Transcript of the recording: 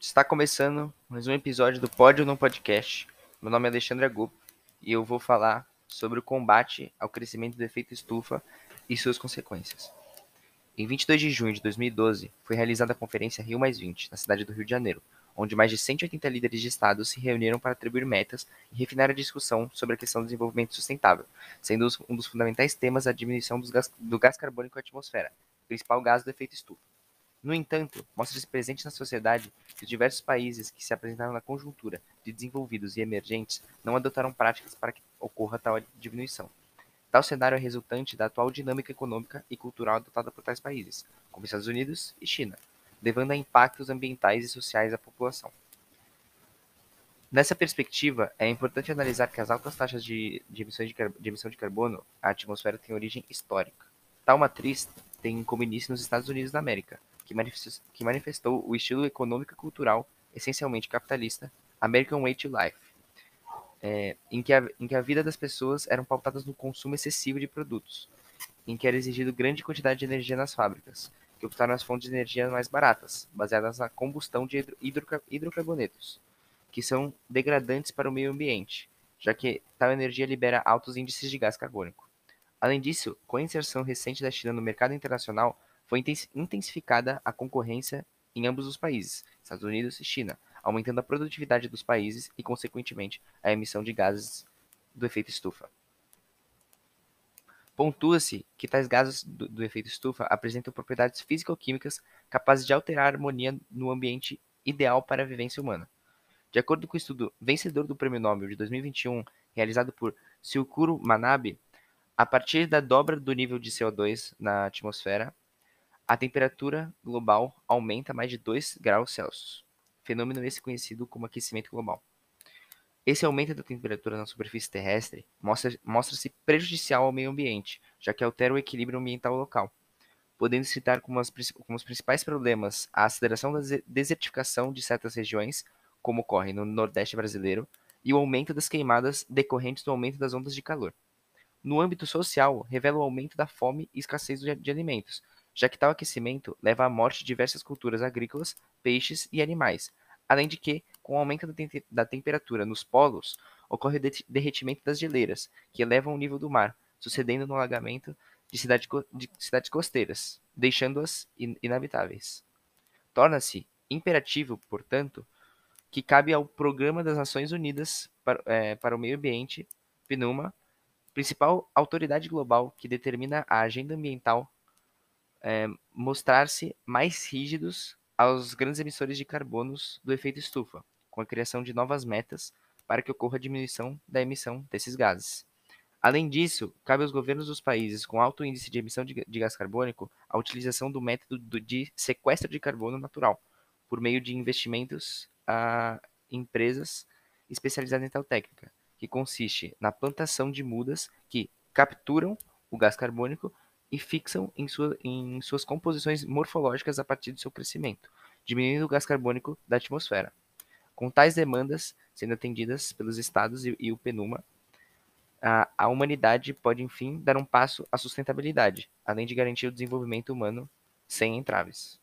Está começando mais um episódio do Pode ou Não Podcast. Meu nome é Alexandre Agup e eu vou falar sobre o combate ao crescimento do efeito estufa e suas consequências. Em 22 de junho de 2012, foi realizada a Conferência Rio na cidade do Rio de Janeiro, onde mais de 180 líderes de Estado se reuniram para atribuir metas e refinar a discussão sobre a questão do desenvolvimento sustentável, sendo um dos fundamentais temas a diminuição do gás carbônico à atmosfera, principal gás do efeito estufa. No entanto, mostra-se presente na sociedade que os diversos países que se apresentaram na conjuntura de desenvolvidos e emergentes não adotaram práticas para que ocorra tal diminuição. Tal cenário é resultante da atual dinâmica econômica e cultural adotada por tais países, como Estados Unidos e China, levando a impactos ambientais e sociais à população. Nessa perspectiva, é importante analisar que as altas taxas de, de, de, de emissão de carbono à atmosfera têm origem histórica. Tal matriz tem como início nos Estados Unidos da América, que manifestou, o estilo econômico e cultural, essencialmente capitalista, American Way to Life, é, em, que a, em que a vida das pessoas eram pautadas no consumo excessivo de produtos, em que era exigido grande quantidade de energia nas fábricas, que optaram as fontes de energia mais baratas, baseadas na combustão de hidrocar hidrocarbonetos, que são degradantes para o meio ambiente, já que tal energia libera altos índices de gás carbônico. Além disso, com a inserção recente da China no mercado internacional, foi intensificada a concorrência em ambos os países, Estados Unidos e China, aumentando a produtividade dos países e, consequentemente, a emissão de gases do efeito estufa. Pontua-se que tais gases do, do, efeito estufa apresentam propriedades físico-químicas capazes de alterar a harmonia no ambiente ideal para a vivência humana. De acordo com o estudo vencedor do Prêmio Nobel de 2021, realizado por Silkuro Manabe, a partir da dobra do nível de CO2 na atmosfera, a temperatura global aumenta mais de 2 graus Celsius, fenômeno esse conhecido como aquecimento global. Esse aumento da temperatura na superfície terrestre mostra-se mostra prejudicial ao meio ambiente, já que altera o equilíbrio ambiental local, podendo citar como, as, como os principais problemas a aceleração da desertificação de certas regiões, como ocorre no Nordeste brasileiro, e o aumento das queimadas decorrentes do aumento das ondas de calor. No âmbito social, revela o aumento da fome e escassez de alimentos, já que tal aquecimento leva à morte de diversas culturas agrícolas, peixes e animais, além de que, com o aumento da, te da temperatura nos polos, ocorre o de derretimento das geleiras, que elevam o nível do mar, sucedendo no alagamento de, cidade co de cidades costeiras, deixando-as in inabitáveis. Torna-se imperativo, portanto, que cabe ao Programa das Nações Unidas para, é, para o Meio Ambiente, PNUMA, principal autoridade global que determina a agenda ambiental é, mostrar-se mais rígidos aos grandes emissores de carbonos do efeito estufa, com a criação de novas metas para que ocorra a diminuição da emissão desses gases. Além disso, cabe aos governos dos países com alto índice de emissão de, de gás carbônico a utilização do método de sequestro de carbono natural, por meio de investimentos a empresas especializadas em tal técnica, que consiste na plantação de mudas que capturam o gás carbônico e fixam em, sua, em suas composições morfológicas a partir do seu crescimento, diminuindo o gás carbônico da atmosfera. Com tais demandas sendo atendidas pelos estados e, e o PNUMA, a, a humanidade pode, enfim, dar um passo à sustentabilidade, além de garantir o desenvolvimento humano sem entraves.